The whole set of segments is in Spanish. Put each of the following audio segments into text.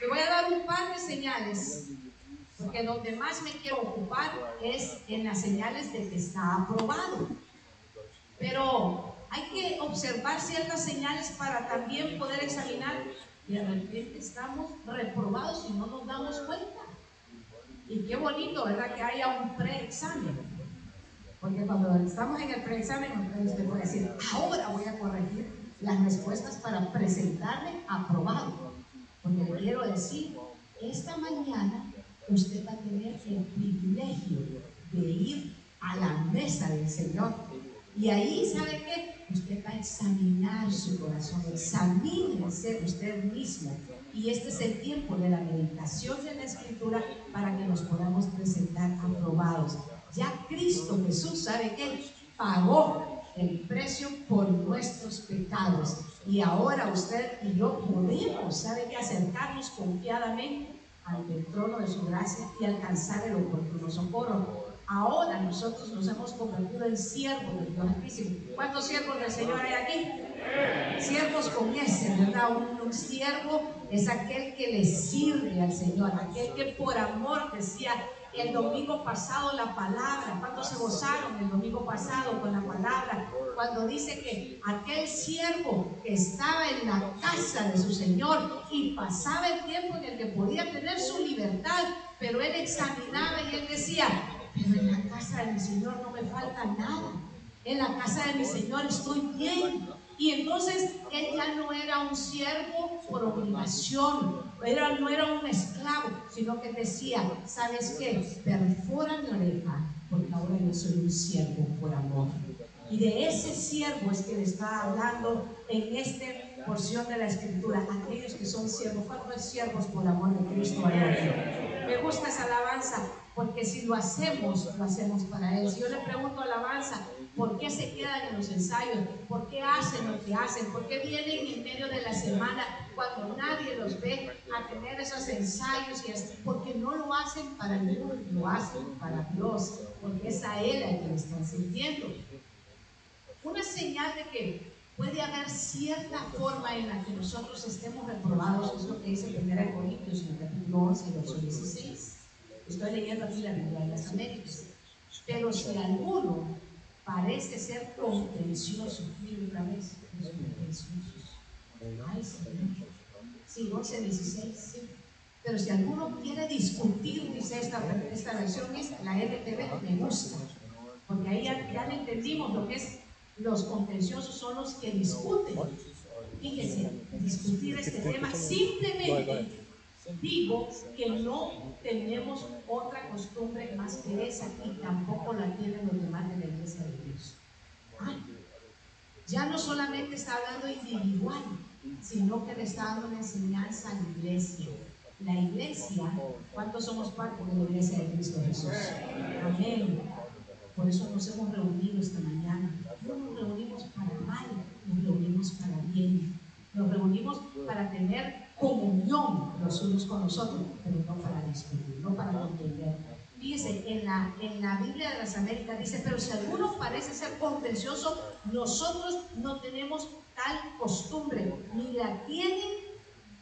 Le voy a dar un par de señales, porque donde más me quiero ocupar es en las señales de que está aprobado. Pero hay que observar ciertas señales para también poder examinar. Y de repente estamos reprobados y no nos damos cuenta. Y qué bonito, ¿verdad? Que haya un preexamen. Porque cuando estamos en el preexamen, usted puede decir, ahora voy a corregir las respuestas para presentarme aprobado. Porque le quiero decir, esta mañana usted va a tener el privilegio de ir a la mesa del Señor. Y ahí, ¿sabe qué? Usted va a examinar su corazón, examínese usted mismo. Y este es el tiempo de la meditación de la Escritura para que nos podamos presentar aprobados. Ya Cristo Jesús, ¿sabe qué? Pagó el precio por nuestros pecados. Y ahora usted y yo podemos, ¿sabe qué? Acercarnos confiadamente ante el trono de su gracia y alcanzar el oportuno socorro. Ahora nosotros nos hemos convertido en siervos del Dios Altísimo. ¿Cuántos siervos del Señor hay aquí? Siervos con ese, ¿verdad? Un, siervo es aquel que le sirve al Señor, aquel que por amor decía el domingo pasado la palabra. ¿Cuántos se gozaron el domingo pasado con la palabra? Cuando dice que aquel siervo que estaba en la casa de su Señor y pasaba el tiempo en el que podía tener su libertad, pero él examinaba y él decía, pero en la casa de mi Señor no me falta nada. En la casa de mi Señor estoy bien. Y entonces él ya no era un siervo por obligación, era, no era un esclavo, sino que decía, ¿sabes qué? Perfora mi oreja, porque ahora yo soy un siervo por amor. Y de ese siervo es que le está hablando en esta porción de la escritura, aquellos que son siervos, ¿cuántos siervos por amor de Cristo Me gusta esa alabanza, porque si lo hacemos, lo hacemos para Él. Si yo le pregunto alabanza, ¿por qué se quedan en los ensayos? ¿Por qué hacen lo que hacen? ¿Por qué vienen en medio de la semana cuando nadie los ve a tener esos ensayos? Y? Porque no lo hacen para mundo, lo hacen para Dios, porque es a Él a quien están sintiendo. Una señal de que puede haber cierta forma en la que nosotros estemos reprobados, es lo que dice 1 Corintios en el capítulo 11, verso 16 Estoy leyendo aquí la Biblia de las Américas. Pero si alguno parece ser contencioso, mire otra vez, los contenciosos. Ay, Señor. Sí, 11, 16, sí. Pero si alguno quiere discutir, dice esta, esta versión, la RTV, me gusta. Porque ahí ya, ya entendimos lo que es los contenciosos, son los que discuten. Fíjense, discutir este tema simplemente digo que no tenemos otra costumbre más que esa y tampoco la tienen los demás de la iglesia de Dios. Ya no solamente está hablando individual, sino que le está dando una enseñanza a la iglesia. La iglesia, ¿cuántos somos parte de la iglesia de Cristo Jesús? Amén. Por eso nos hemos reunido esta mañana. No nos reunimos para mal, nos reunimos para bien. Nos reunimos para tener comunión los unos con los otros, pero no para discutir, no para contender. Fíjese, en la, en la Biblia de las Américas dice, pero si alguno parece ser contencioso, nosotros no tenemos tal costumbre, ni la tienen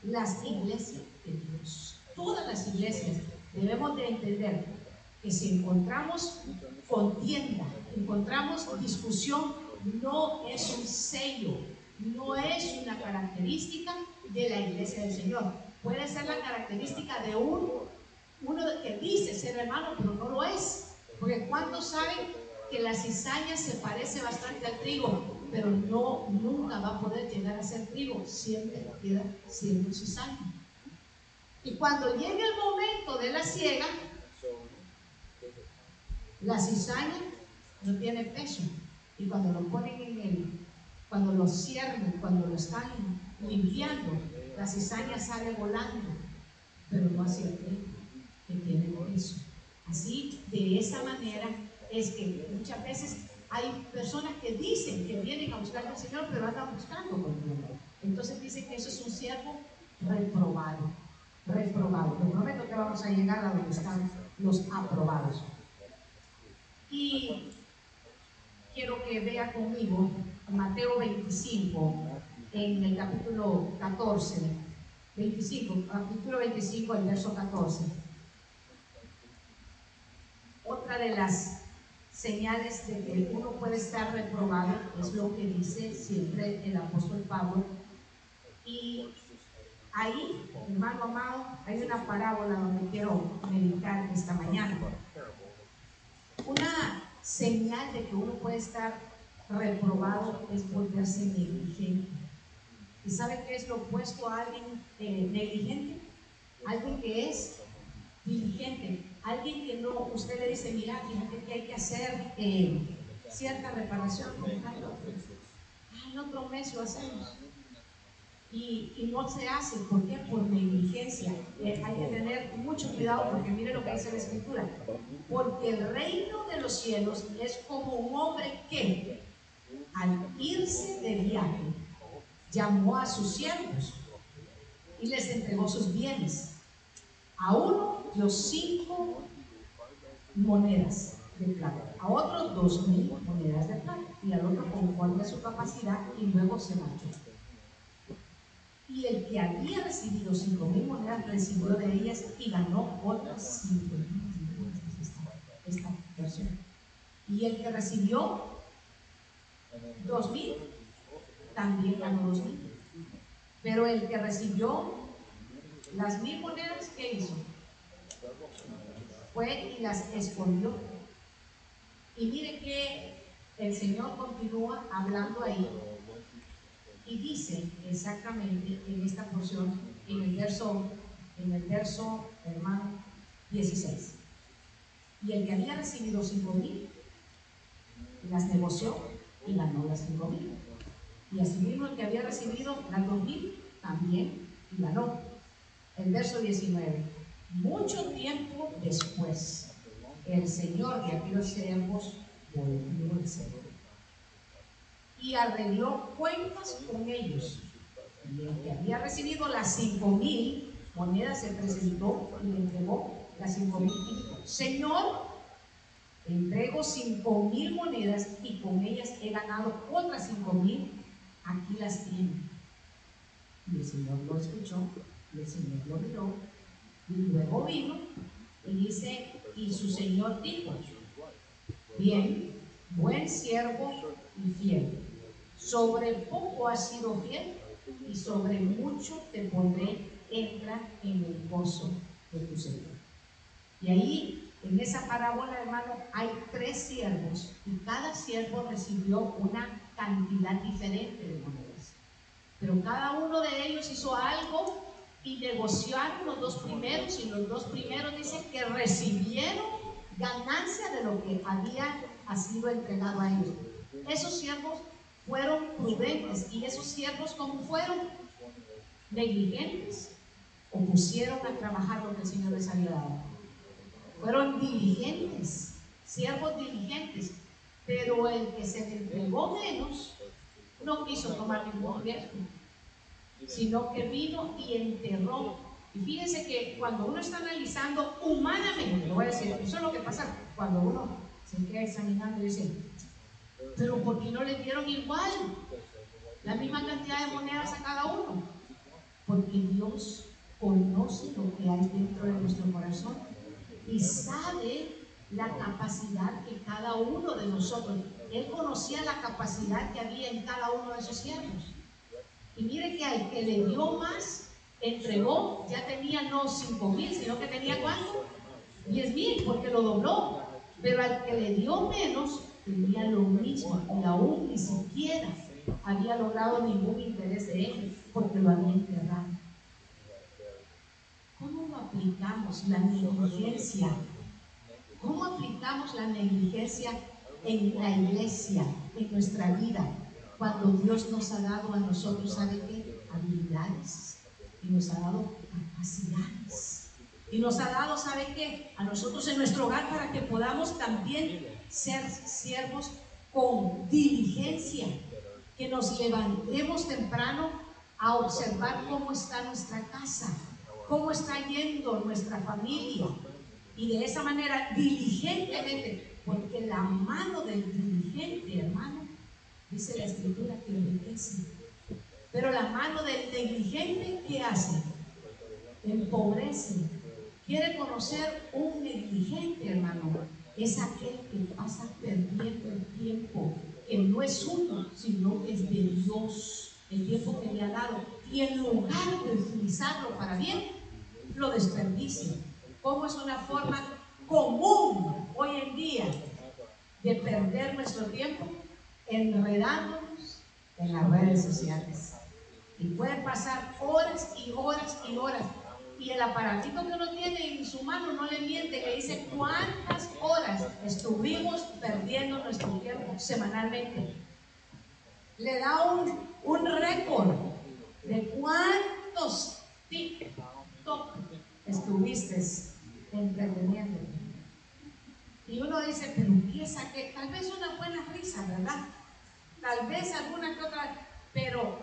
las iglesias de Dios. Todas las iglesias debemos de entender que si encontramos contienda, encontramos discusión, no es un sello, no es una característica de la iglesia del Señor. Puede ser la característica de un, uno que dice ser hermano, pero no lo es. Porque ¿cuántos saben que la cizaña se parece bastante al trigo, pero no, nunca va a poder llegar a ser trigo, siempre queda siendo cizaña. Y cuando llegue el momento de la siega, la cizaña no tiene peso. Y cuando lo ponen en el, cuando lo cierran, cuando lo están limpiando, la cizaña sale volando, pero no hacia el que tiene peso. Así, de esa manera, es que muchas veces hay personas que dicen que vienen a buscar al Señor, pero andan buscando con Entonces dicen que eso es un siervo reprobado. Reprobado. Te prometo que vamos a llegar a donde están los aprobados. Y quiero que vea conmigo Mateo 25, en el capítulo 14. 25, capítulo 25, el verso 14. Otra de las señales de que uno puede estar reprobado es lo que dice siempre el apóstol Pablo. Y ahí, hermano amado, hay una parábola donde quiero meditar esta mañana. Una señal de que uno puede estar reprobado es volverse negligente. ¿Y sabe qué es lo opuesto a alguien eh, negligente? Alguien que es diligente. Alguien que no, usted le dice, mira, fíjate que hay que hacer eh, cierta reparación. Ah, el otro mes lo hacemos. Y, y, no se hace. ¿Por qué? Por negligencia. Eh, hay que tener mucho cuidado porque mire lo que dice la escritura. Porque el reino de los cielos es como un hombre que al irse de viaje llamó a sus siervos y les entregó sus bienes. A uno dio cinco monedas de plata, a otros dos mil monedas de plata y al otro conforme a su capacidad y luego se marchó. Y el que había recibido cinco mil monedas recibió de ellas y ganó otras cinco mil esta versión. Y el que recibió dos mil también ganó dos mil. Pero el que recibió las mil monedas, ¿qué hizo? Fue y las escondió. Y mire que el Señor continúa hablando ahí y dice exactamente en esta porción, en el verso, en el verso, hermano, 16. Y el que había recibido cinco mil, las negoció y ganó las cinco mil. Y asimismo el que había recibido las dos mil, también ganó. El verso 19. Mucho tiempo después, el Señor de aquellos siervos volvió el Señor y arregló cuentas con ellos. Y el que había recibido las cinco mil monedas se presentó y le entregó las cinco mil Señor, entrego cinco mil monedas y con ellas he ganado otras cinco mil, aquí las tiene. Y el Señor lo escuchó, y el Señor lo miró, y luego vino y dice, y su Señor dijo, bien, buen siervo y fiel sobre poco has sido fiel y sobre mucho te pondré, entra en el gozo de tu Señor. Y ahí, en esa parábola, hermano, hay tres siervos y cada siervo recibió una cantidad diferente de monedas. Pero cada uno de ellos hizo algo y negociaron los dos primeros y los dos primeros dicen que recibieron ganancia de lo que había sido entregado a ellos. Esos siervos fueron prudentes y esos siervos como fueron negligentes o pusieron a trabajar lo que el Señor les había dado. Fueron diligentes, siervos diligentes, pero el que se le entregó menos no quiso tomar ningún riesgo, sino que vino y enterró. Y fíjense que cuando uno está analizando humanamente, lo voy a decir, eso es lo que pasa cuando uno se queda examinando y dice, pero ¿por qué no le dieron igual? La misma cantidad de monedas a cada uno. Porque Dios conoce lo que hay dentro de nuestro corazón y sabe la capacidad que cada uno de nosotros, Él conocía la capacidad que había en cada uno de esos siervos. Y mire que al que le dio más, entregó, ya tenía no 5 mil, sino que tenía cuánto? 10 mil, porque lo dobló. Pero al que le dio menos, tenía lo mismo y aún ni siquiera había logrado ningún interés de él porque lo había enterrado. ¿Cómo aplicamos la negligencia? ¿Cómo aplicamos la negligencia en la iglesia, en nuestra vida, cuando Dios nos ha dado a nosotros, ¿sabe qué? Habilidades y nos ha dado capacidades. Y nos ha dado, ¿sabe qué? A nosotros en nuestro hogar para que podamos también ser siervos con diligencia, que nos levantemos temprano a observar cómo está nuestra casa, cómo está yendo nuestra familia. Y de esa manera, diligentemente, porque la mano del diligente, hermano, Dice la escritura que enriquece. Pero la mano del negligente, ¿qué hace? Empobrece. ¿Quiere conocer un negligente, hermano? Es aquel que pasa perdiendo el tiempo, que no es uno, sino que es de Dios, el tiempo que le ha dado. Y en lugar de utilizarlo para bien, lo desperdicia. ¿Cómo es una forma común hoy en día de perder nuestro tiempo? Enredándonos en las redes sociales. Y pueden pasar horas y horas y horas. Y el aparatito que uno tiene en su mano no le miente, le dice cuántas horas estuvimos perdiendo nuestro tiempo semanalmente. Le da un, un récord de cuántos TikTok estuviste entreteniendo. Y uno dice, pero ¿qué saqué? Tal vez una buena risa, ¿verdad? Tal vez alguna que otra, pero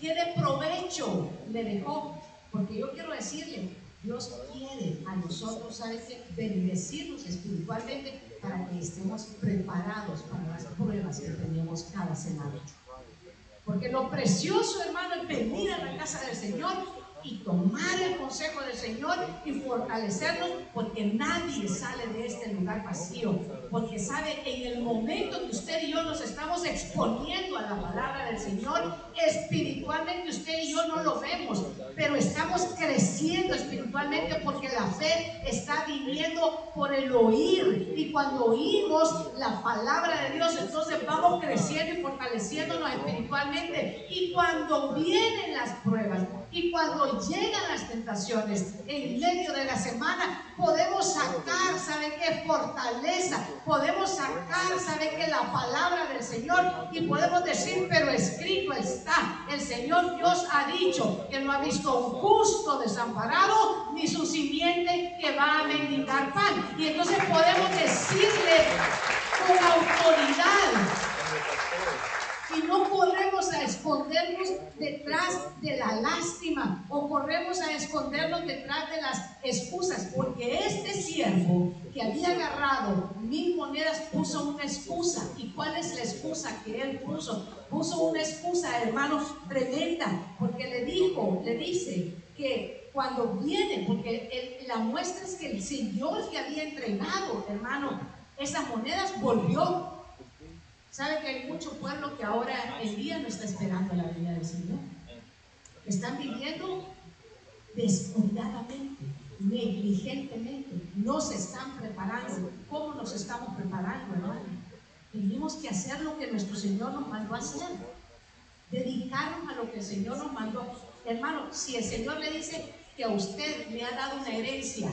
¿qué de provecho le dejó? Porque yo quiero decirle, Dios quiere a nosotros, ¿sabes qué? Bendecirnos espiritualmente para que estemos preparados para las pruebas que tenemos cada semana. Porque lo precioso, hermano, es venir a la casa del Señor y tomar el consejo del Señor y fortalecernos porque nadie sale de este lugar vacío. Porque sabe, en el momento que usted y yo nos estamos exponiendo a la palabra del Señor, espiritualmente usted y yo no lo vemos, pero estamos creciendo espiritualmente porque la fe está viniendo por el oír. Y cuando oímos la palabra de Dios, entonces vamos creciendo y fortaleciéndonos espiritualmente. Y cuando vienen las pruebas, y cuando llegan las tentaciones en medio de la semana, podemos sacar, ¿sabe qué? Fortaleza. Podemos sacar, ¿sabe qué? La palabra del Señor y podemos decir, pero escrito está. El Señor Dios ha dicho que no ha visto un justo desamparado ni su simiente que va a mendigar pan. Y entonces podemos decirle con autoridad y no corremos a escondernos detrás de la lástima o corremos a escondernos detrás de las excusas, porque este siervo que había agarrado mil monedas puso una excusa. ¿Y cuál es la excusa que él puso? Puso una excusa, hermano, tremenda, porque le dijo, le dice que cuando viene, porque la muestra es que el Señor que había entregado, hermano, esas monedas volvió ¿Sabe que hay mucho pueblo que ahora el día no está esperando la venida del Señor? Están viviendo descuidadamente, negligentemente, no se están preparando. ¿Cómo nos estamos preparando, hermano? Tenemos que hacer lo que nuestro Señor nos mandó a hacer, dedicarnos a lo que el Señor nos mandó. Hermano, si el Señor le dice que a usted le ha dado una herencia,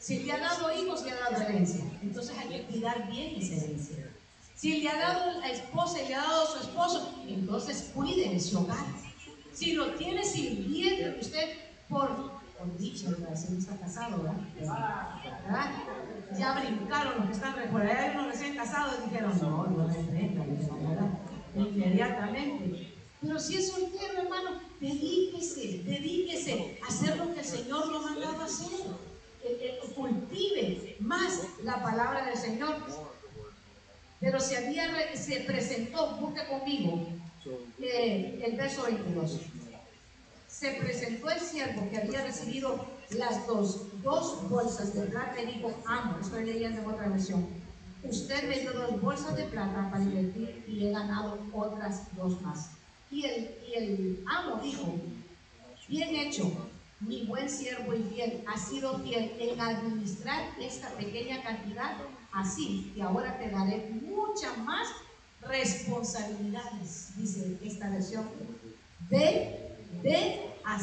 si le ha dado hijos, le ha dado herencia, entonces hay que cuidar bien esa herencia. Si le ha dado la esposa y le ha dado su esposo, entonces cuide ese hogar. Si lo tiene sirviendo usted por, por dicho, si no está casado, ¿verdad? Ya brincaron los que están por allá unos recién casados dijeron, no, no reprenda, ¿verdad? Inmediatamente. Pero si es soltero, hermano, dedíquese, dedíquese a hacer lo que el Señor lo ha mandado a hacer. Cultive más la palabra del Señor pero se había se presentó, busca conmigo eh, el verso 22. Se presentó el siervo que había recibido las dos, dos bolsas de plata y dijo, amo, estoy leyendo en otra versión. Usted me dio dos bolsas de plata para invertir y he ganado otras dos más. Y el, y el amo dijo, bien hecho, mi buen siervo y fiel, ha sido fiel en administrar esta pequeña cantidad así que ahora te daré muchas más responsabilidades, dice esta versión. Ve, ve a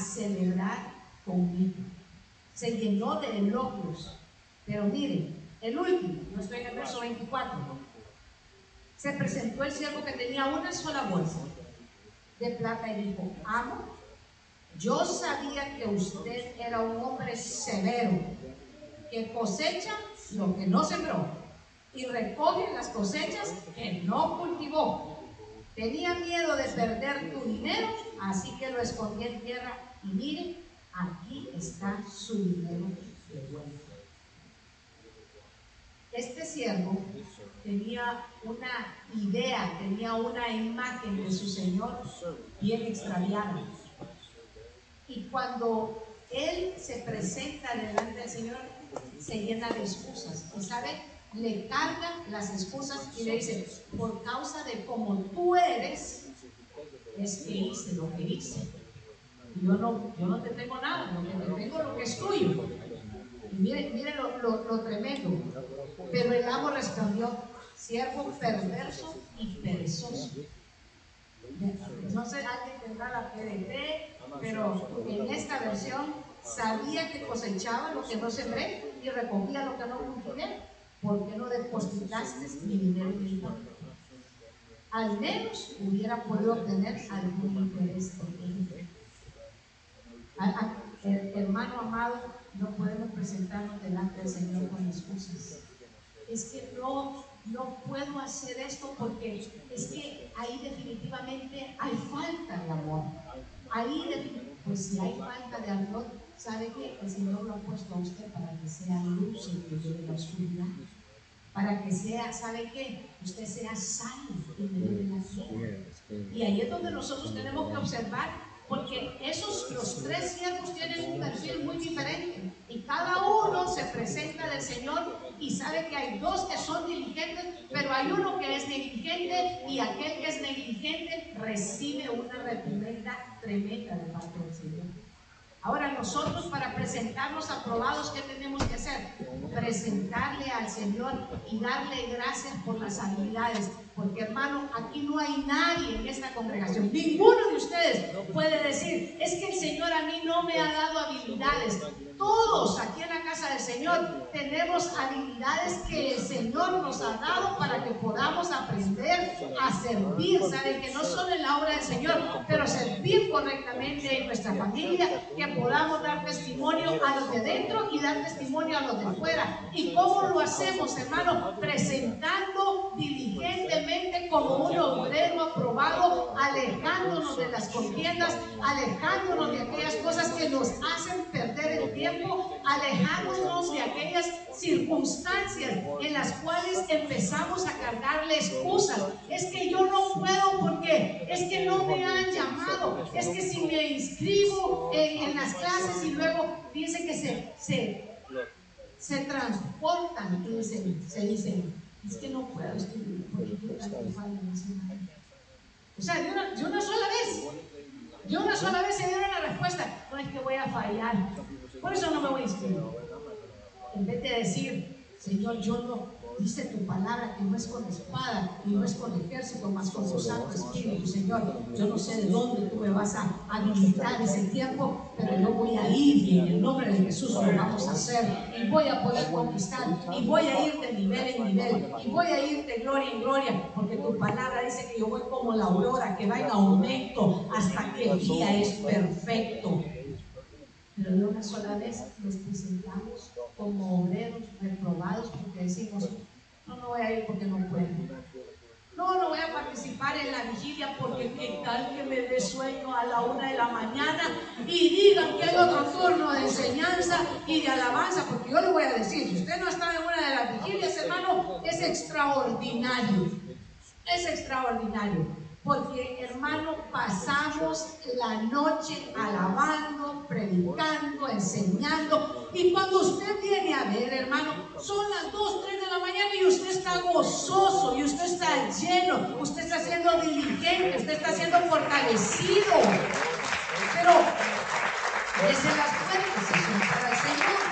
conmigo. Se llenó de elogios. Pero miren, el último, no estoy en el verso 24. Se presentó el siervo que tenía una sola bolsa de plata y dijo, amo, yo sabía que usted era un hombre severo, que cosecha lo que no sembró y recoge las cosechas que no cultivó. Tenía miedo de perder tu dinero, así que lo escondí en tierra y mire, aquí está su dinero de vuelta. este siervo tenía una idea, tenía una imagen de su Señor bien extraviada. Y cuando él se presenta delante del Señor, se llena de excusas. Y sabe, le carga las excusas y le dice, por causa de como tú eres, es que hice lo que hice. Yo no, yo no te tengo nada, lo que te tengo lo que es tuyo. Y miren, miren lo, lo tremendo. Pero el amo respondió, siervo perverso y perezoso. No sé, alguien tendrá la PDT, pero en esta versión sabía que cosechaba lo que no sembré y recogía lo que no cultivé. ¿Por qué no depositaste mi dinero en el banco? Al menos hubiera podido obtener algún interés Hermano amado, no podemos presentarnos delante del Señor con excusas. Es que no no puedo hacer esto porque es que ahí definitivamente hay falta de amor. Ahí, pues si hay falta de amor, ¿sabe que el Señor lo ha puesto a usted para que sea luz en medio de la oscuridad? Para que sea, ¿sabe qué? Usted sea sano en medio de la oscuridad. Y ahí es donde nosotros tenemos que observar porque esos, los tres siervos tienen un perfil muy diferente y cada uno se presenta del Señor y sabe que hay dos que son diligentes, pero hay uno que es negligente y aquel que es negligente recibe una reprimenda tremenda de parte del Señor. Ahora nosotros para presentarnos aprobados, ¿qué tenemos que hacer? Presentarle al Señor y darle gracias por las habilidades. Porque hermano, aquí no hay nadie en esta congregación. Ninguno de ustedes puede decir, es que el Señor a mí no me ha dado habilidades. Todos aquí en la casa del Señor tenemos habilidades que el Señor nos ha dado para que podamos aprender a servir. Saben que no solo en la obra del Señor, pero servir correctamente en nuestra familia, que podamos dar testimonio a los de dentro y dar testimonio a los de fuera. ¿Y cómo lo hacemos, hermano? Presentando diligentemente como un obrero aprobado, alejándonos de las contiendas, alejándonos de aquellas cosas que nos hacen perder el tiempo alejándonos de aquellas circunstancias en las cuales empezamos a cargarle excusas. Es que yo no puedo porque es que no me han llamado. Es que si me inscribo en, las clases y luego dice que se, se, se transportan se dicen, es que no puedo escribir porque O sea, de una, de una sola vez. De una sola vez se dieron la respuesta. No es que voy a fallar. Por eso no me voy a inscribir. En vez de decir, Señor, yo no, dice tu palabra que no es con espada y no es con ejército, más con tu Santo Espíritu, Señor. Yo no sé de dónde tú me vas a habilitar ese tiempo, pero yo voy a ir y en el nombre de Jesús lo vamos a hacer y voy a poder conquistar y voy a ir de nivel en nivel y voy a ir de gloria en gloria, porque tu palabra dice que yo voy como la aurora que va en aumento hasta que el día es perfecto pero de una sola vez nos presentamos como obreros reprobados porque decimos, no, no voy a ir porque no puedo. No, no voy a participar en la vigilia porque qué tal que me dé sueño a la una de la mañana y digan que hay otro turno de enseñanza y de alabanza, porque yo le voy a decir, si usted no está en una de las vigilias, hermano, es extraordinario. Es extraordinario. Porque, hermano, pasamos la noche alabando, predicando, enseñando. Y cuando usted viene a ver, hermano, son las 2, 3 de la mañana y usted está gozoso, y usted está lleno, usted está siendo diligente, usted está siendo fortalecido. Pero desde las puertas para el Señor.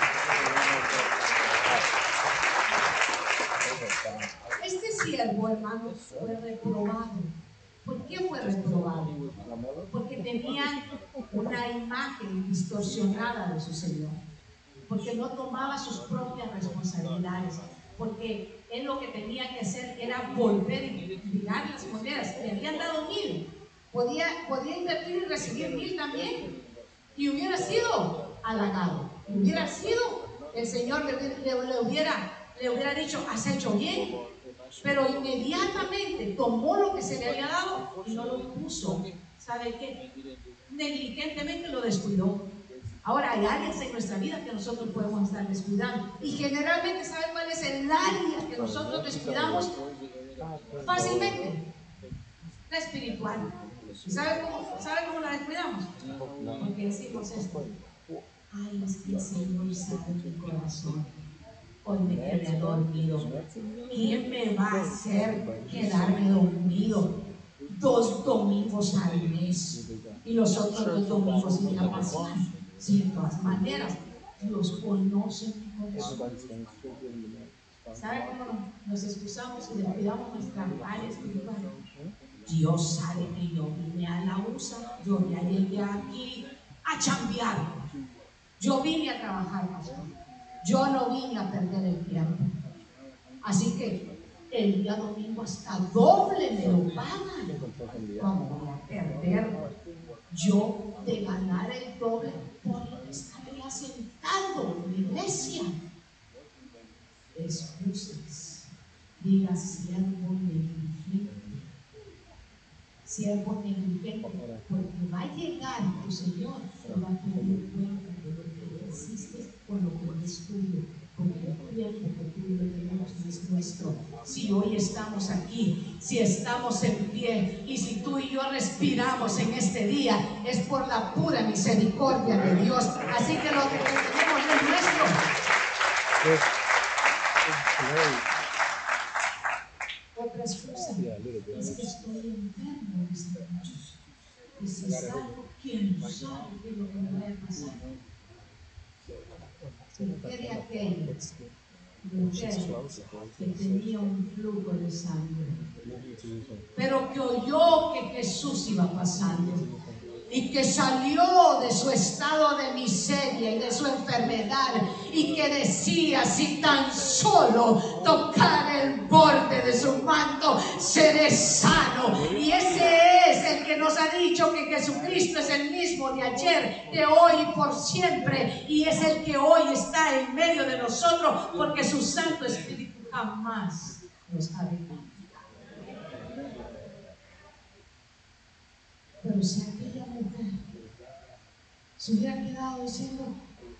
Este siervo, hermano, fue reprobado ¿Por qué fue reprobado? Porque tenía una imagen distorsionada de su Señor. Porque no tomaba sus propias responsabilidades. Porque él lo que tenía que hacer era volver y mirar las monedas. Le habían dado mil. Podía, podía invertir y recibir mil también. Y hubiera sido halagado. Hubiera sido, el Señor le, hubiera, le hubiera dicho, has hecho bien, pero inmediatamente tomó lo que se le había dado y no lo puso. ¿Sabe qué? Negligentemente lo descuidó. Ahora hay áreas en nuestra vida que nosotros podemos estar descuidando. Y generalmente, ¿saben cuál es el área que nosotros descuidamos? Fácilmente. La espiritual. ¿Saben cómo, ¿sabe cómo la descuidamos? Porque decimos esto. Ay, es que el Señor sabe mi corazón. Hoy me quedé dormido. ¿Quién me va a hacer quedarme dormido? Dos domingos al mes. Y los otros dos domingos ir a pasar. Sí, de todas maneras, Dios conoce mi corazón. ¿Sabe cómo nos excusamos y descuidamos nuestra área espiritual? Dios sabe que yo vine a la USA, yo ya llegué aquí a chambear. Yo vine a trabajar, pastor. Yo no vine a perder el tiempo. Así que el día domingo hasta doble me lo pagan. ¿Cómo voy a perder yo de ganar el doble por lo que estaría sentado en la iglesia? Excusas. Diga siervo negligente. Siervo negligente. Porque va a llegar tu Señor, va a tener cuenta de lo que hiciste por lo que es tuyo. Porque el tiempo que tú y yo tenemos no es nuestro. Si hoy estamos aquí, si estamos en pie y si tú y yo respiramos en este día, es por la pura misericordia de Dios. Así que lo que tenemos es nuestro. Otra excusa es que estoy enfermo, dicen muchos. Y si salgo, ¿quién sabe qué es lo que me va a pasar? ¿Qué de aquella que tenía un flujo de sangre? Pero que oyó que Jesús iba pasando y que salió de su estado de miseria y de su enfermedad y que decía, si tan solo tocar el borde de su manto, seré sano. Y ese es el que nos ha dicho que Jesucristo es el mismo de ayer, de hoy y por siempre. Y es el que hoy está en medio de nosotros porque su Santo Espíritu jamás nos ha dejado. Pero si aquella mujer se hubiera quedado diciendo,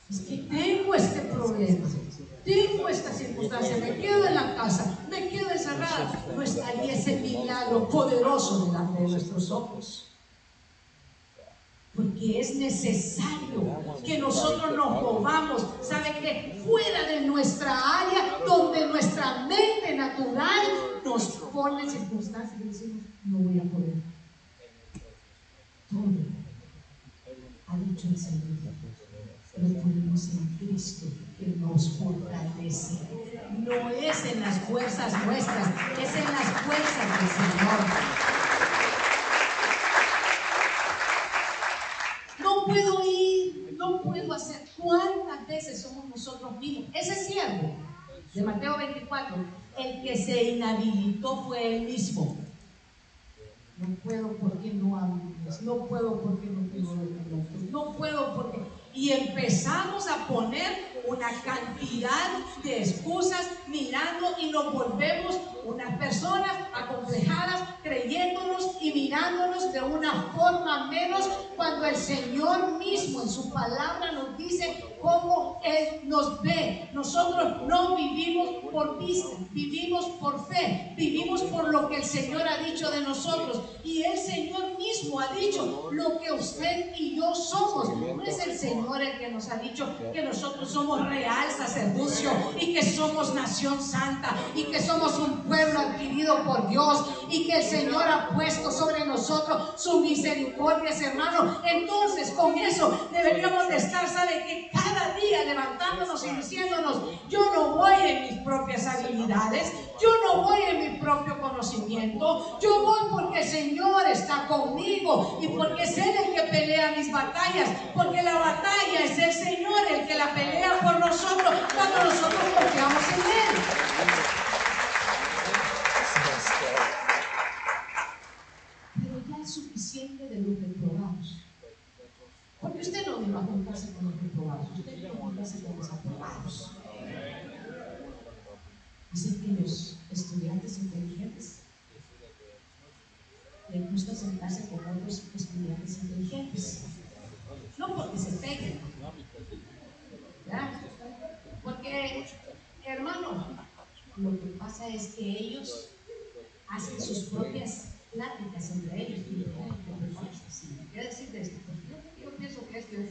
es que tengo este problema, tengo esta circunstancia, me quedo en la casa, me quedo encerrada, no estaría ese milagro poderoso delante de nuestros ojos. Porque es necesario que nosotros nos movamos, ¿sabe qué? Fuera de nuestra área, donde nuestra mente natural nos pone circunstancias y decimos, no voy a poder todo ha dicho el Señor. Lo ponemos en Cristo que nos fortalece. No es en las fuerzas nuestras, es en las fuerzas del Señor. No puedo ir, no puedo hacer. ¿Cuántas veces somos nosotros mismos? Ese siervo de Mateo 24, el que se inhabilitó fue él mismo. No puedo porque no hablo no puedo porque no tengo no puedo porque... Y empezamos a poner una cantidad de excusas mirando y nos volvemos unas personas acomplejadas, creyéndonos y mirándonos de una forma menos cuando el Señor mismo en su palabra nos dice cómo Él nos ve. Nosotros no vivimos por vista, vivimos por fe, vivimos por lo que el Señor ha dicho de nosotros. Y el Señor mismo ha dicho lo que usted y yo somos. No es el Señor el que nos ha dicho que nosotros somos real sacerdocio y que somos nación santa y que somos un pueblo adquirido por Dios y que el Señor ha puesto sobre nosotros su misericordia, hermano. Entonces, con eso deberíamos de estar, ¿sabe? Que cada día levantándonos y diciéndonos, yo no voy en mis propias habilidades, yo no voy en mi propio conocimiento, yo voy porque el Señor está conmigo y porque es Él el que pelea mis batallas, porque la batalla es el Señor el que la pelea por nosotros cuando nosotros confiamos en Él. Pero ya es suficiente de los reprobados. Porque usted no va a juntarse con los reprobados, usted va a juntarse con los aprobados. Dicen que los estudiantes inteligentes les gusta sentarse con otros estudiantes inteligentes. no porque se peguen, porque hermano, lo que pasa es que ellos hacen sus propias pláticas entre ellos. Y, ¿Qué decir de esto? Yo, pienso que esto es,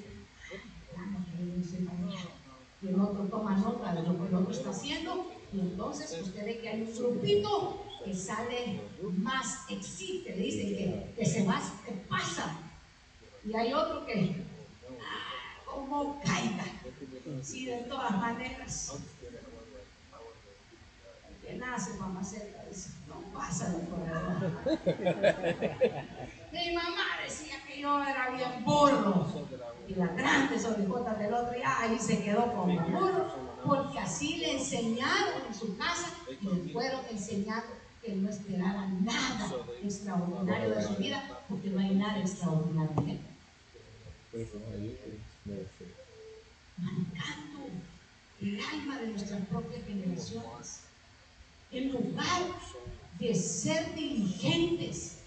y el otro toma nota de lo que el otro está haciendo, y entonces usted ve que hay un grupito que sale más, existe, le dicen que, que se va, que pasa. Y hay otro que, como caiga, sí, de todas maneras. El que nace mamá cerca dice, no pasa de. Mi mamá decía que yo era bien burro. Y las grandes orejotas del otro, y ahí se quedó como burro, porque así le enseñaron en su casa y le fueron enseñando que no esperara nada extraordinario de su vida, porque no hay nada extraordinario en él. Mancando el alma de nuestras propias generaciones. En lugar de ser diligentes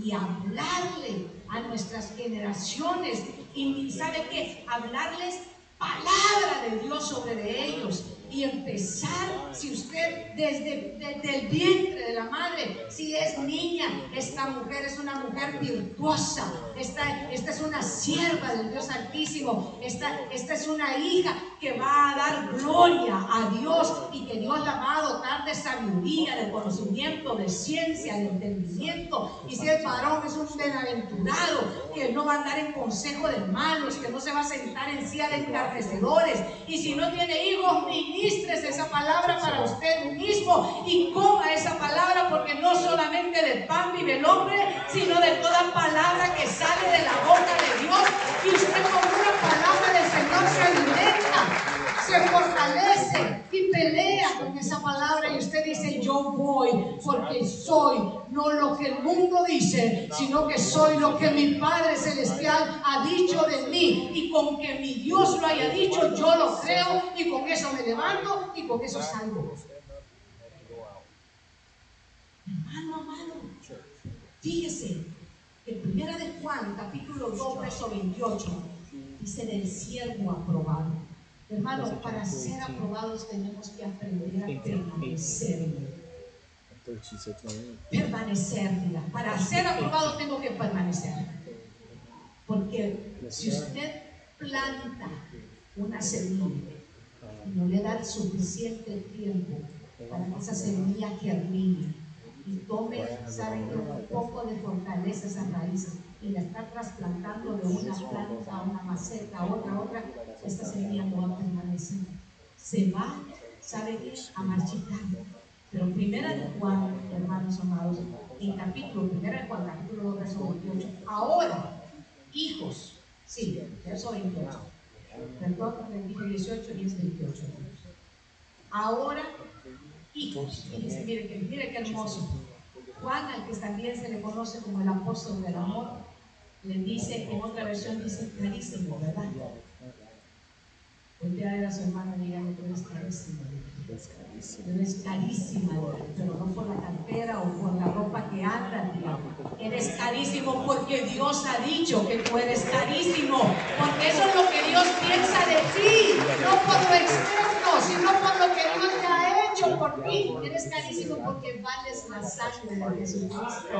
y hablarle a nuestras generaciones, y ¿sabe qué? Hablarles palabra de Dios sobre ellos y empezar, si usted desde, el vientre de la madre, si es niña, esta mujer es una mujer virtuosa, esta, esta es una sierva del Dios Altísimo, esta, esta es una hija que va a dar gloria a Dios y que Dios la va a dotar de sabiduría, de conocimiento, de ciencia, de entendimiento. Y si el varón es un bienaventurado, que no va a andar en consejo de malos, que no se va a sentar en silla de encarnecedores. Y si no tiene hijos, ministres esa palabra para usted mismo y coma esa palabra, porque no solamente del pan vive el hombre, sino de toda palabra que sale de la boca de Dios. Y usted con una palabra del Señor se alimenta se fortalece y pelea con esa palabra y usted dice, yo voy porque soy no lo que el mundo dice, sino que soy lo que mi Padre Celestial ha dicho de mí y con que mi Dios lo haya dicho, yo lo creo y con eso me levanto y con eso salgo. Hermano amado, fíjese que primera de Juan, capítulo 2, verso 28, dice del siervo aprobado. Hermanos, para ser aprobados tenemos que aprender a permanecer. Permanecer, Para ser aprobado tengo que permanecer. Porque si usted planta una semilla y no le da el suficiente tiempo para que esa semilla germine y tome, saben, un poco de fortaleza esas raíces, y la está trasplantando de una planta a una maceta, a otra, a otra, esta semilla no va a permanecer. Se va, ¿sabe qué? A marchitar. Pero primera de Juan, hermanos amados, en capítulo, primera de Juan, capítulo 2, verso 28, ahora, hijos, sí, verso 28, perdón, dije 18 y es 28. Ahora, hijos, dice, mire, que, mire qué hermoso. Juan, al que también se le conoce como el apóstol del amor, le dice, en otra versión dice carísimo, ¿verdad? Voltea a ver a su hermano y dígale, tú eres carísimo. Tú eres carísima, pero no por la cartera o por la ropa que anda, Eres carísimo porque Dios ha dicho que tú eres carísimo, porque eso es lo que Dios piensa de ti, no por lo externo, sino por lo que Dios te ha hecho por ti. Eres carísimo porque vales la sangre de Jesucristo.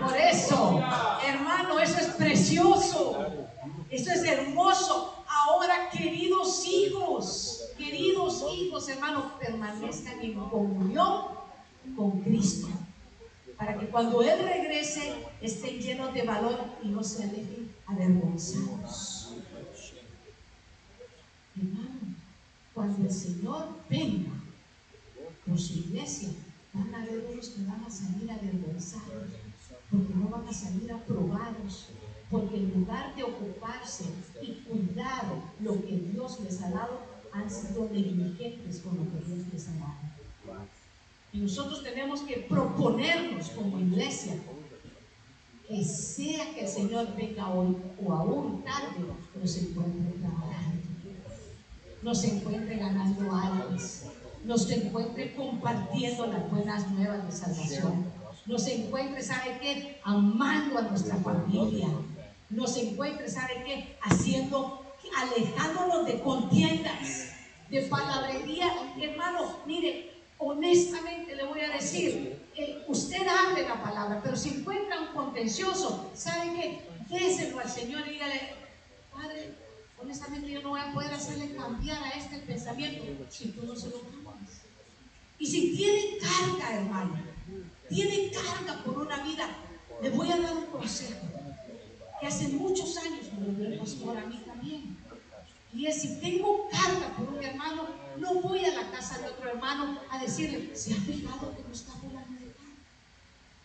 Por eso, hermano, eso es precioso. Eso es hermoso. Ahora, queridos hijos, queridos hijos, hermanos, permanezcan en comunión con Cristo. Para que cuando Él regrese estén llenos de valor y no se dejen avergonzados. Hermano, cuando el Señor venga por su iglesia, van a haber unos que van a salir avergonzados, porque no van a salir aprobados, porque en lugar de ocuparse y cuidar lo que Dios les ha dado, han sido negligentes con lo que Dios les ha dado. Y nosotros tenemos que proponernos como iglesia que sea que el Señor venga hoy o aún tarde, nos encuentre trabajando, nos encuentre ganando almas, nos encuentre compartiendo las buenas nuevas de salvación, nos encuentre, ¿sabe qué? Amando a nuestra familia, nos encuentre, ¿sabe qué? Haciendo, alejándonos de contiendas, de palabrería. Hermano, mire, honestamente le voy a decir, usted hable la palabra, pero si encuentra un contencioso, ¿sabe qué? Déselo al Señor y dígale, Padre, honestamente yo no voy a poder hacerle cambiar a este pensamiento si tú no se lo cambias. Y si tiene carga, hermano, tiene carga por una vida, le voy a dar un consejo que hace muchos años me dio el pastor a mí también. Y es, si tengo carga por un hermano, no voy a la casa de otro hermano a decirle, ¿se ha fijado que no está volando de carga?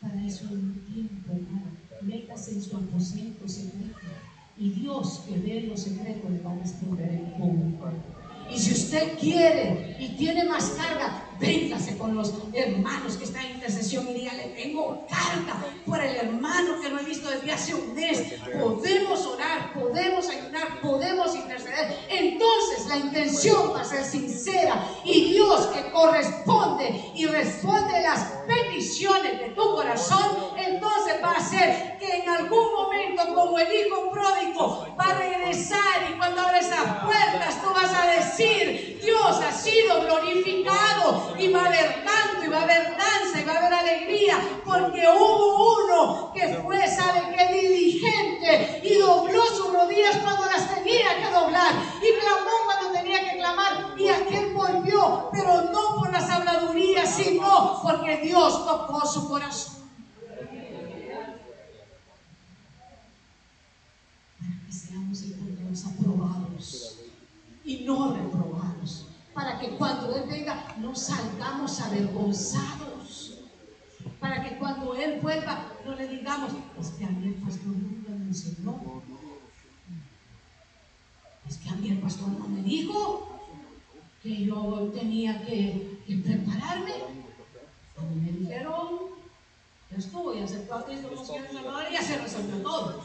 Para eso hay un tiempo, hermano. Métase en su aposento secreto. Y Dios que ve los secretos le va a responder en público. Y si usted quiere y tiene más carga, véngase con los hermanos que están en intercesión y dígale, tengo carga por el hermano que no he visto desde hace un mes. Podemos orar, podemos ayudar, podemos interceder. Entonces la intención va a ser sincera y Dios que corresponde y responde las peticiones de tu corazón, entonces va a ser que en algún momento como el hijo pródigo va a regresar y cuando abres esas puertas tú vas a decir, Dios ha sido glorificado y va a haber canto, y va a haber danza, y va a haber alegría, porque hubo uno que fue, ¿sabe qué? Diligente y dobló sus rodillas cuando las tenía que doblar, y clamó cuando tenía que clamar, y aquel volvió, pero no por las habladurías, sino porque Dios tocó su corazón. Para que seamos Dios aprobados y no reprobados para que cuando Él venga no salgamos avergonzados. Para que cuando Él vuelva no le digamos, es que a mí el pastor nunca me enseñó. Es que a mí el pastor no me dijo que yo tenía que, prepararme. A mí me dijeron, ya estuvo, ya aceptó a Cristo como y ya se resolvió todo.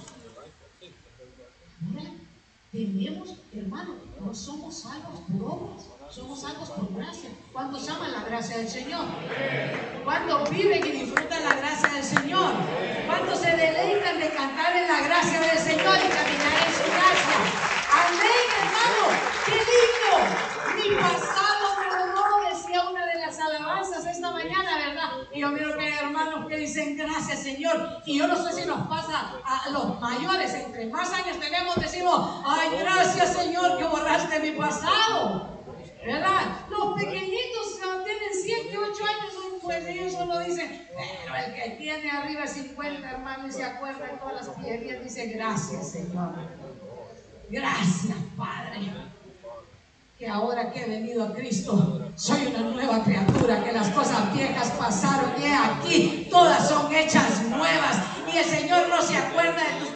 Tenemos, hermano, no somos salvos por obras somos salvos por gracia. ¿Cuántos aman la gracia del Señor? ¿Cuántos viven y disfrutan la gracia del Señor? ¿Cuántos se deleitan de cantar en la gracia del Señor y caminar en su gracia? Amén, hermano. ¡Qué lindo! Mi pasado me decía una de las alabanzas esta mañana, ¿verdad? Y yo miro que hay hermanos que dicen gracias, Señor. Y yo no sé si nos pasa a los mayores, entre más años tenemos, decimos, ay, gracias, Señor, que borraste mi pasado. ¿verdad? Los pequeñitos tienen 7, 8 años, pues ellos solo dicen, pero el que tiene arriba 50 hermanos y se acuerda de todas las pieles, dice, gracias Señor. Gracias Padre. Que ahora que he venido a Cristo, soy una nueva criatura, que las cosas viejas pasaron y aquí todas son hechas nuevas. Y el Señor no se acuerda de tus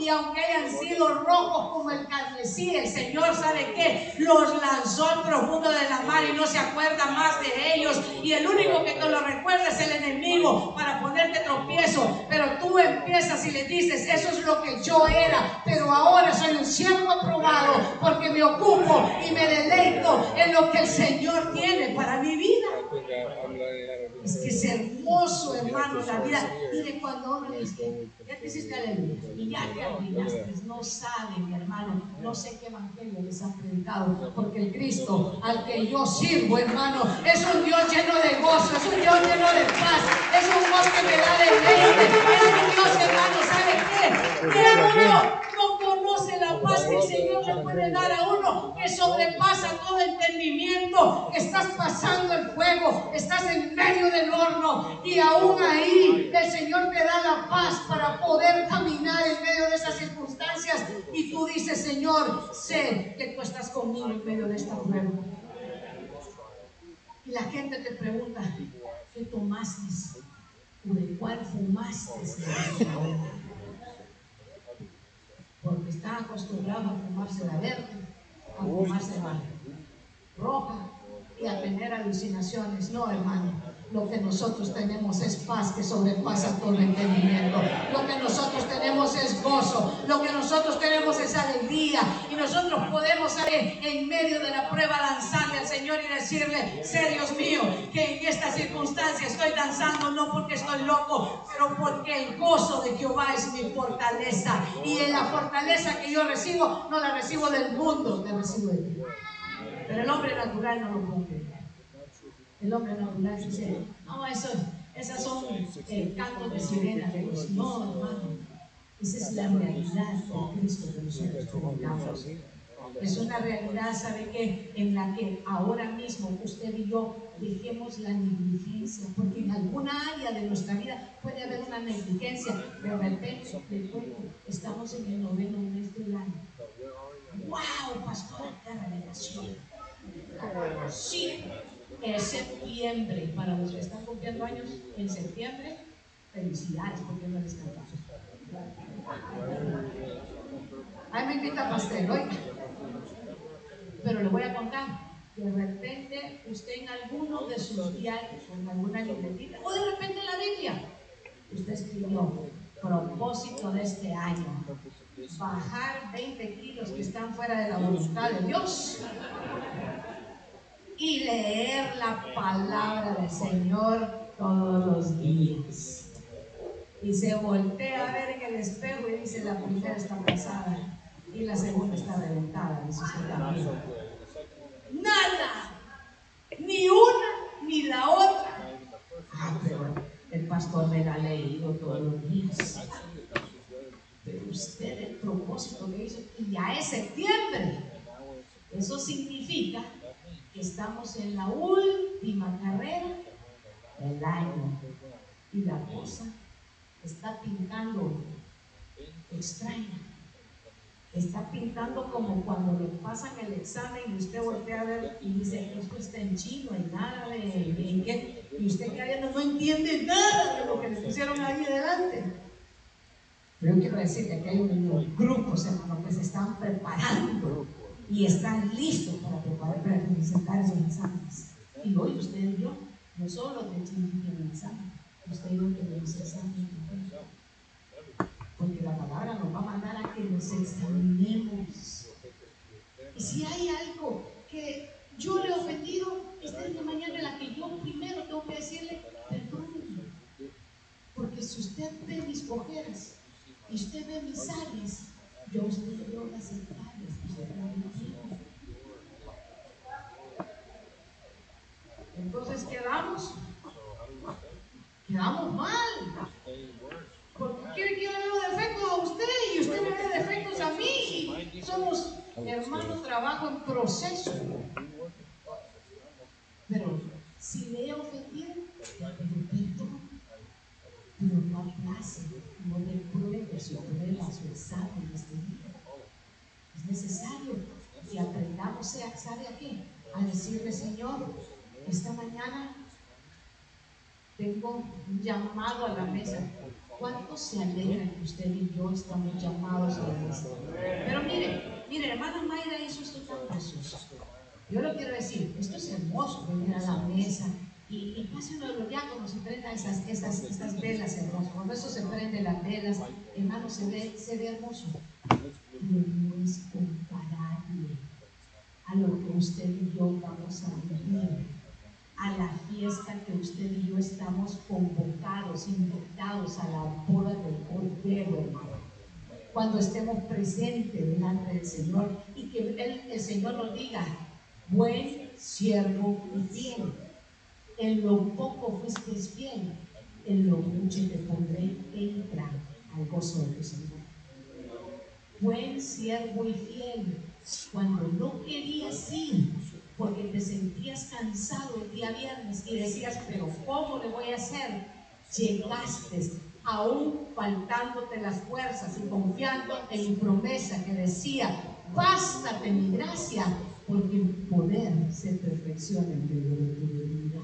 y aunque hayan sido rojos como el carmesí, el Señor sabe que los lanzó al profundo de la mar y no se acuerda más de ellos. Y el único que te lo recuerda es el enemigo para ponerte tropiezo. Pero tú empiezas y le dices, eso es lo que yo era, pero ahora soy un siervo aprobado porque me ocupo y me deleito en lo que el Señor tiene para mi vida. Es que es hermoso, hermano, la vida. Mire, cuando uno dice, ya te hiciste aleluya y ya te no saben, mi hermano, no sé qué evangelio les han predicado, porque el Cristo al que yo sirvo, hermano, es un Dios lleno de gozo, es un Dios lleno de paz, es un Dios que me da deleite, es un Dios, hermano, ¿sabe qué? ¿Qué no? no conoce la paz que el Señor le puede dar a uno, que sobrepasa todo entendimiento. Estás pasando el fuego, estás en medio del horno y aún ahí el Señor te da la paz para poder caminar en medio de esas circunstancias. Y tú dices, Señor, sé que tú estás conmigo en medio de esta prueba. Y la gente te pregunta, ¿qué tomaste? ¿O de cuál fumaste? Porque está acostumbrado a fumarse la verde, a fumarse la roja y a tener alucinaciones. No, hermano. Lo que nosotros tenemos es paz que sobrepasa todo entendimiento. Lo que nosotros tenemos es gozo, lo que nosotros tenemos es alegría y nosotros podemos salir en medio de la prueba danzarle al Señor y decirle, sé Dios mío, que en esta circunstancia estoy danzando no porque estoy loco, pero porque el gozo de Jehová es mi fortaleza y en la fortaleza que yo recibo no la recibo del mundo, la recibo de ti. Pero el hombre natural no lo puede El hombre natural dice, no, eso, esas son eh, cantos de sirena de los no, hermano. Esa es la realidad de Cristo que nosotros. Es una realidad, ¿sabe qué? En la que ahora mismo usted y yo dejemos la negligencia, porque en alguna área de nuestra vida puede haber una negligencia. De repente, estamos en el noveno mes del año. ¡Wow, pastor! ¡Qué revelación! Sí, es septiembre. Para los que están cumpliendo años en septiembre, felicidades porque no les cantamos. Ahí me invita pastel, hoy. Pero le voy a contar. De repente, usted en alguno de sus diarios, en alguna libretita, o de repente en la Biblia, usted escribió propósito de este año, bajar 20 kilos que están fuera de la voluntad de Dios y leer la palabra del Señor todos los días. Y se voltea a ver en el espejo y dice, la primera está pasada y la segunda está reventada, dice Nada, ni una ni la otra. Ah, pero el pastor me la ha leído todos los días. Pero usted el propósito que hizo, y ya es septiembre. Eso significa estamos en la última carrera del año y la cosa está pintando extraña. Está pintando como cuando le pasan el examen y usted voltea a ver y dice, esto está en chino, en árabe, en qué, y usted que no entiende nada de lo que le pusieron ahí delante. Pero yo quiero decir que hay un grupos los que se están preparando y están listos para esos exámenes. Y hoy usted y yo, no solo tenemos el examen, usted y yo tenemos examen. Porque la palabra nos va a mandar a que nos examinemos. Y si hay algo que yo le he ofendido, esta es la mañana en la que yo primero tengo que decirle, perdónenme. Porque si usted ve mis cojeras y usted ve mis áreas, yo usted le veo las entrañas que usted Entonces quedamos, quedamos mal. Porque quiere que yo le vea defectos a usted y usted me ve defectos a mí. Somos hermanos, trabajo en proceso. Pero si le ofendido, perdón, pero no aplace, no le pruebe su prueba, su examen este día. Es necesario que aprendamos, ¿sabe a qué? A decirle, Señor, esta mañana tengo un llamado a la mesa. ¿Cuántos se alegran que usted y yo estamos llamados a la mesa? Pero mire, mire, hermana Mayra hizo esto tan precioso. Yo lo quiero decir, esto es hermoso venir a la mesa y, y pase uno de los diáconos y prenda esas, esas, esas velas hermosas. Cuando eso se prende las velas, hermano, se ve, se ve hermoso. Pero no es comparable a lo que usted y yo vamos a vivir a la fiesta que usted y yo estamos convocados, invitados a la boda del Cordero, hermano. Cuando estemos presentes delante del Señor y que el, Señor nos diga, buen siervo y fiel. En lo poco fuiste fiel, en lo mucho te pondré, entra al gozo de tu Señor. Buen siervo y fiel, cuando no querías ir, porque te sentías cansado el día viernes y decías, pero ¿cómo le voy a hacer? Llegaste aún faltándote las fuerzas y confiando en mi promesa que decía, bástate mi gracia, porque el poder se perfecciona en tu debilidad.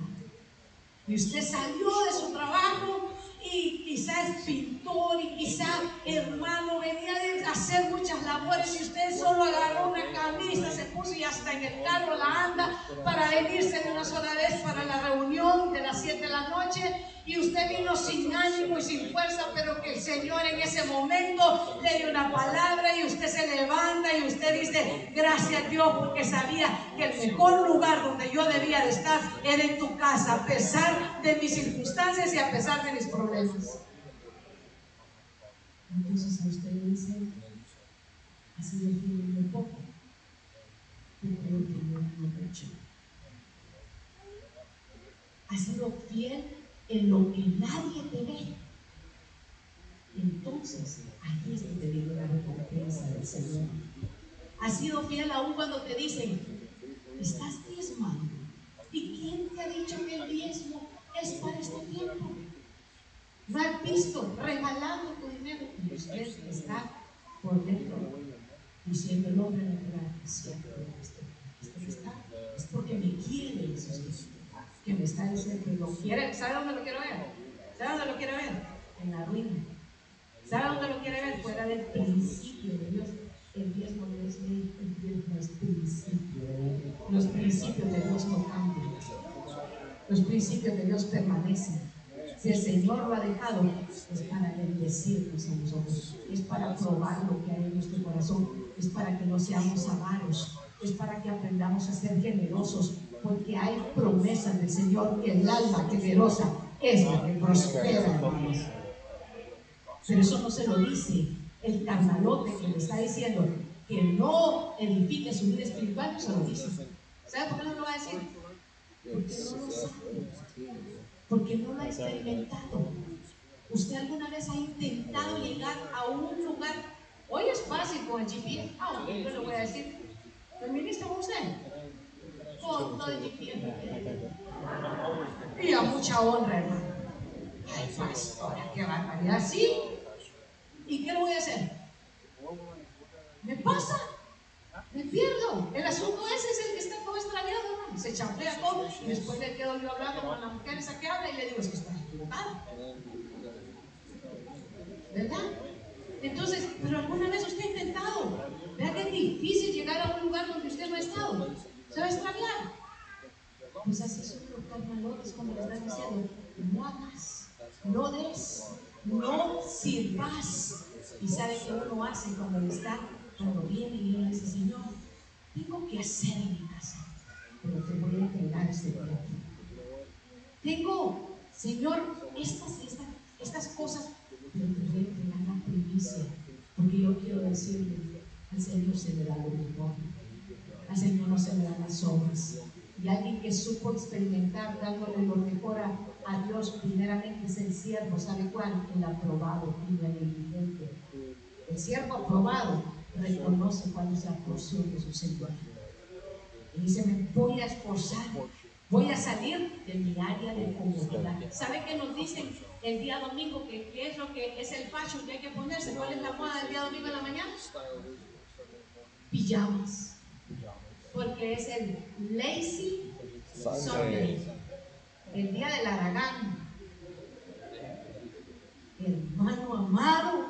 Y usted salió de su trabajo y quizás pintor y quizás hermano venía hacer hacer muchas labores y usted solo agarró una camisa, se puso y hasta en el carro la anda para venirse de una sola vez para la reunión de las 7 de la noche y usted vino sin ánimo y sin fuerza, pero que el Señor en ese momento le dio una palabra y usted se levanta y usted dice, gracias a Dios, porque sabía que el mejor lugar donde yo debía de estar era en tu casa, a pesar de mis circunstancias y a pesar de mis problemas. Entonces a usted le dice, ha sido fiel en lo poco, pero creo que no mucho. Ha sido fiel en lo que nadie te ve. Entonces, ahí es donde viene la recompensa del Señor. Has sido fiel aún cuando te dicen, estás diezmando. ¿Y quién te ha dicho que el diezmo es para este tiempo? No has visto regalando tu dinero y usted está por dentro diciendo hombre natural es cierto esto, está, es porque me quiere eso que me está diciendo que lo quiere. ¿Sabe dónde lo quiero ver? ¿Sabe dónde lo quiere ver? En la ruina. ¿Sabe dónde lo quiere ver? Fuera del principio de Dios. El diezmo no es ley, el diezmo es principio. Los principios de Dios no cambian. Los principios de Dios permanecen. Si el Señor lo ha dejado, es para bendecirnos a nosotros. Es para probar lo que hay en nuestro corazón. Es para que no seamos avaros. Es para que aprendamos a ser generosos porque hay promesas del Señor que el alma generosa es la que prospera, Pero eso no se lo dice el carnalote que le está diciendo que no edifique su vida espiritual, no se lo dice. ¿Sabe por qué no lo va a decir? Porque no lo sabe. Porque no lo ha experimentado. ¿Usted alguna vez ha intentado llegar a un lugar? Hoy es fácil con el GPS. Ah, yo le voy a decir. ¿Feminista usted? Y a mucha honra, hermano. Ay, pastora, qué barbaridad. ¿Sí? ¿Y qué le voy a hacer? ¿Me pasa? Me pierdo. El asunto ese es el que está todo extraviado, hermano. Se champea todo y después le quedo yo hablando con la mujer esa que habla y le digo, es que estás equivocado. ¿Verdad? Entonces, pero alguna vez usted ha intentado. Vea que es difícil llegar a un lugar donde usted no ha estado se va a. Pues así son los carnalotes, como le están diciendo. No hagas, no des, no sirvas. Y sabe que uno hace cuando está, cuando viene y uno dice, Señor, tengo que hacer en mi casa, pero te voy a entregar este tiempo. Tengo, Señor, estas, estas, estas cosas, pero te voy a entregar la primicia, porque yo quiero decirle, al Señor se le da lo mejor al Señor no se le dan las obras. Y alguien que supo experimentar dándole lo mejor a, Dios, primeramente es el siervo, ¿sabe cuál? El aprobado y el evidente. El siervo aprobado reconoce es la porción de su Señor. Y dice, me voy a esforzar, voy a salir de mi área de comodidad. ¿Sabe qué nos dicen el día domingo? Que, ¿Qué es lo que es el fashion que hay que ponerse? ¿Cuál es la moda del día domingo en la mañana? Pijamas porque es el Lazy Sunday, el día del Aragán. Hermano amado,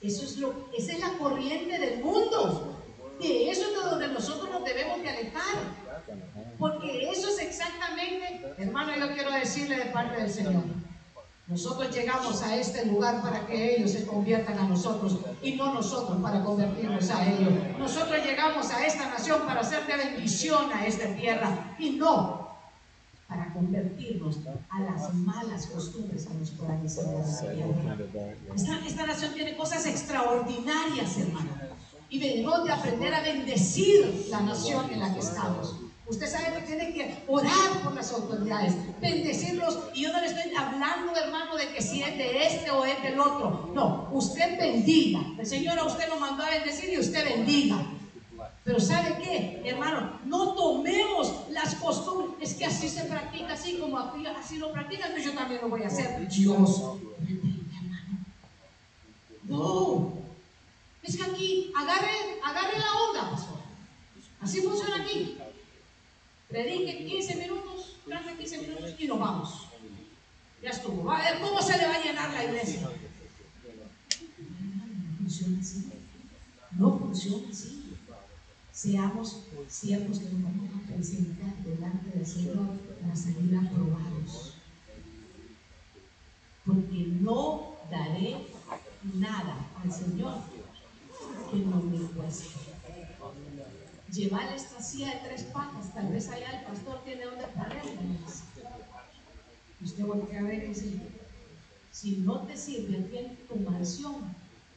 eso es lo, esa es la corriente del mundo. De eso es de donde nosotros nos debemos de alejar. Porque eso es exactamente, hermano, yo quiero decirle de parte del Señor. Nosotros llegamos a este lugar para que ellos se conviertan a nosotros y no nosotros para convertirnos a ellos.Nosotros llegamos a esta nación para hacer de bendición a esta tierra y no para convertirnos a las malas costumbres a los cuales se esta, esta nación tiene cosas extraordinarias, hermano. Y debemos de aprender a bendecir la nación en la que estamos. Usted sabe que tiene que orar por las autoridades, bendecirlos. Y yo no le estoy hablando, hermano, de que si es de este o es del otro. No, usted bendiga. El Señor a usted lo mandó a bendecir y usted bendiga. Pero ¿sabe qué, hermano? No tomemos las costumbres. Es que así se practica, así como así lo practican, entonces yo también lo voy a hacer. Dios, no. Es que aquí, agarre, agarre la onda, pastor. Así funciona aquí. Predique 15 minutos, traje 15 minutos y nos vamos. Ya estuvo. A ver cómo se le va a llenar la iglesia. funciona así. funciona así. Seamos siervos que nos vamos a presentar delante del Señor para salir aprobados. Porque no daré nada al Señor que no me cueste. Llevar esta silla de tres patas, tal vez allá el pastor tiene donde ponerla. Usted voltea a ver y dice, si no te sirve aquí en tu mansión,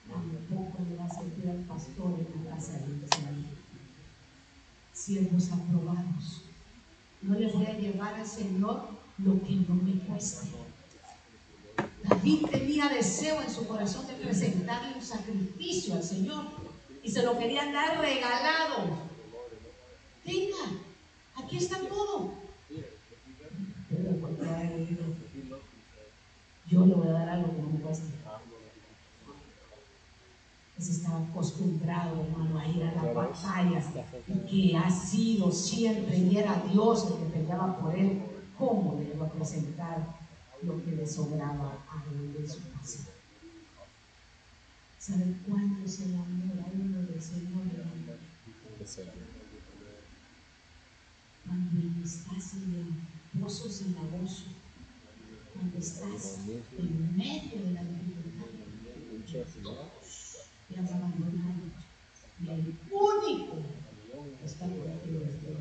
tampoco le va a servir al pastor en la casa de Señor. Siervos aprobados. No le voy a llevar al Señor lo que no me cueste. David tenía deseo en su corazón de presentarle un sacrificio al Señor y se lo querían dar regalado. Venga, aquí está todo. Yo le voy a dar algo que no me cueste. Estaba acostumbrado, hermano, a ir a la batalla y que ha sido siempre y era Dios el que peleaba por él. ¿Cómo le iba a presentar lo que le sobraba a él de su casa? ¿Sabe cuándo es el amor a uno del Señor? Cuando estás en el pozo cenagoso, cuando estás en medio de la dificultad, te has abandonado. Y el único está contigo es Dios.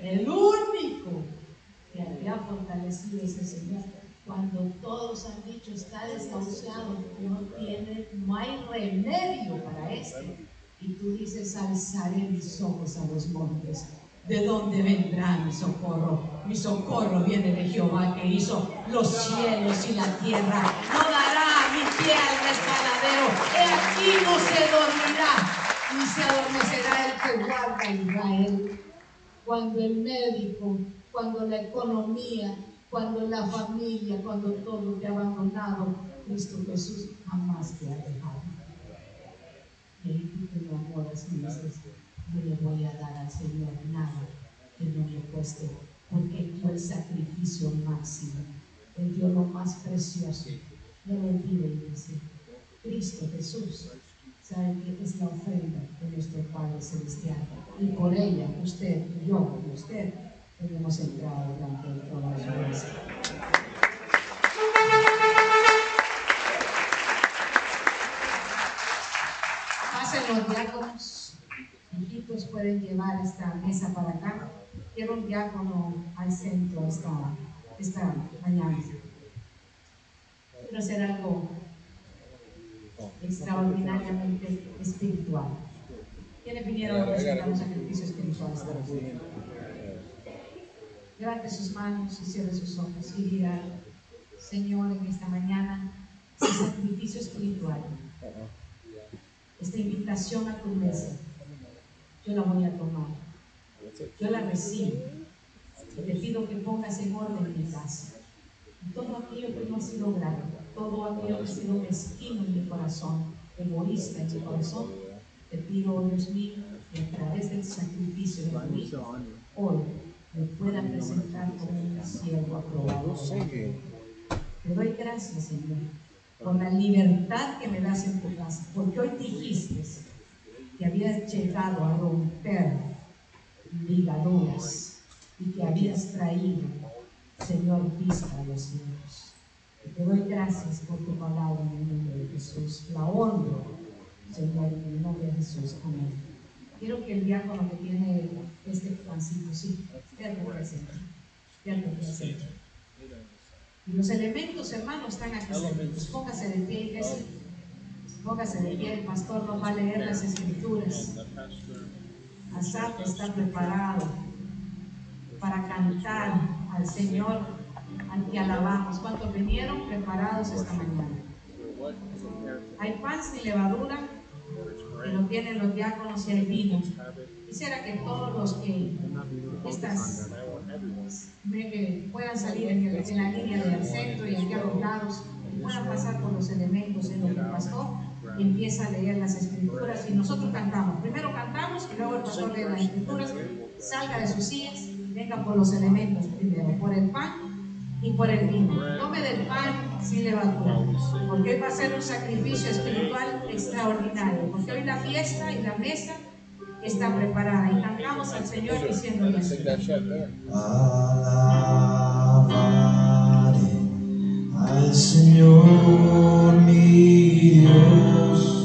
El único que te ha fortalecido es el Señor. Cuando todos han dicho está desahuciado, no tiene, no hay remedio para este. Y tú dices, alzaré mis ojos a los montes ¿De dónde vendrá mi socorro? Mi socorro viene de Jehová que hizo los cielos y la tierra. No dará mi pie al resbaladero. He aquí no se dormirá, ni se adormecerá el que guarda Israel. Cuando el médico, cuando la economía, cuando la familia, cuando todo te ha abandonado, Cristo Jesús jamás te ha dejado. Y tú te enamoras dices, no le voy a dar al Señor nada que no le cueste, porque Él dio el sacrificio máximo, Él dio lo más precioso. No lo olvide, iglesia. Cristo Jesús, sabe que es ofrenda de nuestro Padre Celestial, y por ella usted, yo y usted tenemos entrado delante del trono de gracia. Pasen los diáconos hijitos pueden llevar esta mesa para acá. Quiero un diácono al centro esta, esta mañana. Quiero hacer algo extraordinariamente espiritual. ¿Quiénes vinieron a presentar un sacrificio espiritual Levante sus manos y cierre sus ojos y diga, Señor, en esta mañana, este sacrificio espiritual, esta invitación a tu mesa, yo la voy a tomar. Yo la recibo. Y te pido que pongas en orden mi casa. todo aquello que no ha sido grande, todo aquello que ha sido mezquino en mi corazón, egoísta en mi corazón, te pido, oh Dios mío, que a través del sacrificio de tu Hijo, hoy me pueda presentar como un siervo aprobado. Te doy gracias, Señor, por la libertad que me das en tu casa, porque hoy dijiste que habías llegado a romper ligaduras y que habías traído, Señor, vista a los cielos. Te doy gracias por tu palabra en el nombre de Jesús. La honro, Señor, en el nombre de Jesús. Amén. Quiero que el diácono que tiene este pancito, sí, te representa. Te representa. Y los elementos, hermanos, están aquí. Póngase de pie, iglesia. Póngase de pie, el pastor nos va a leer las escrituras. Asaf está preparado para cantar al Señor que alabamos. ¿Cuántos vinieron preparados esta mañana? Hay pan sin levadura, que lo tienen los diáconos y el vino. Quisiera que todos los que estas puedan salir en, la línea del centro y aquí a los lados, puedan pasar por los elementos en lo que el pastor empieza a leer las escrituras y nosotros cantamos. Primero cantamos y luego el pastor lee las escrituras, salga de sus sillas, venga por los elementos primero, por el pan y por el vino. Tome del pan sin levadura, porque hoy va a ser un sacrificio espiritual extraordinario, porque hoy la fiesta y la mesa está preparada y cantamos al Señor diciendo así. Al Señor mi Dios.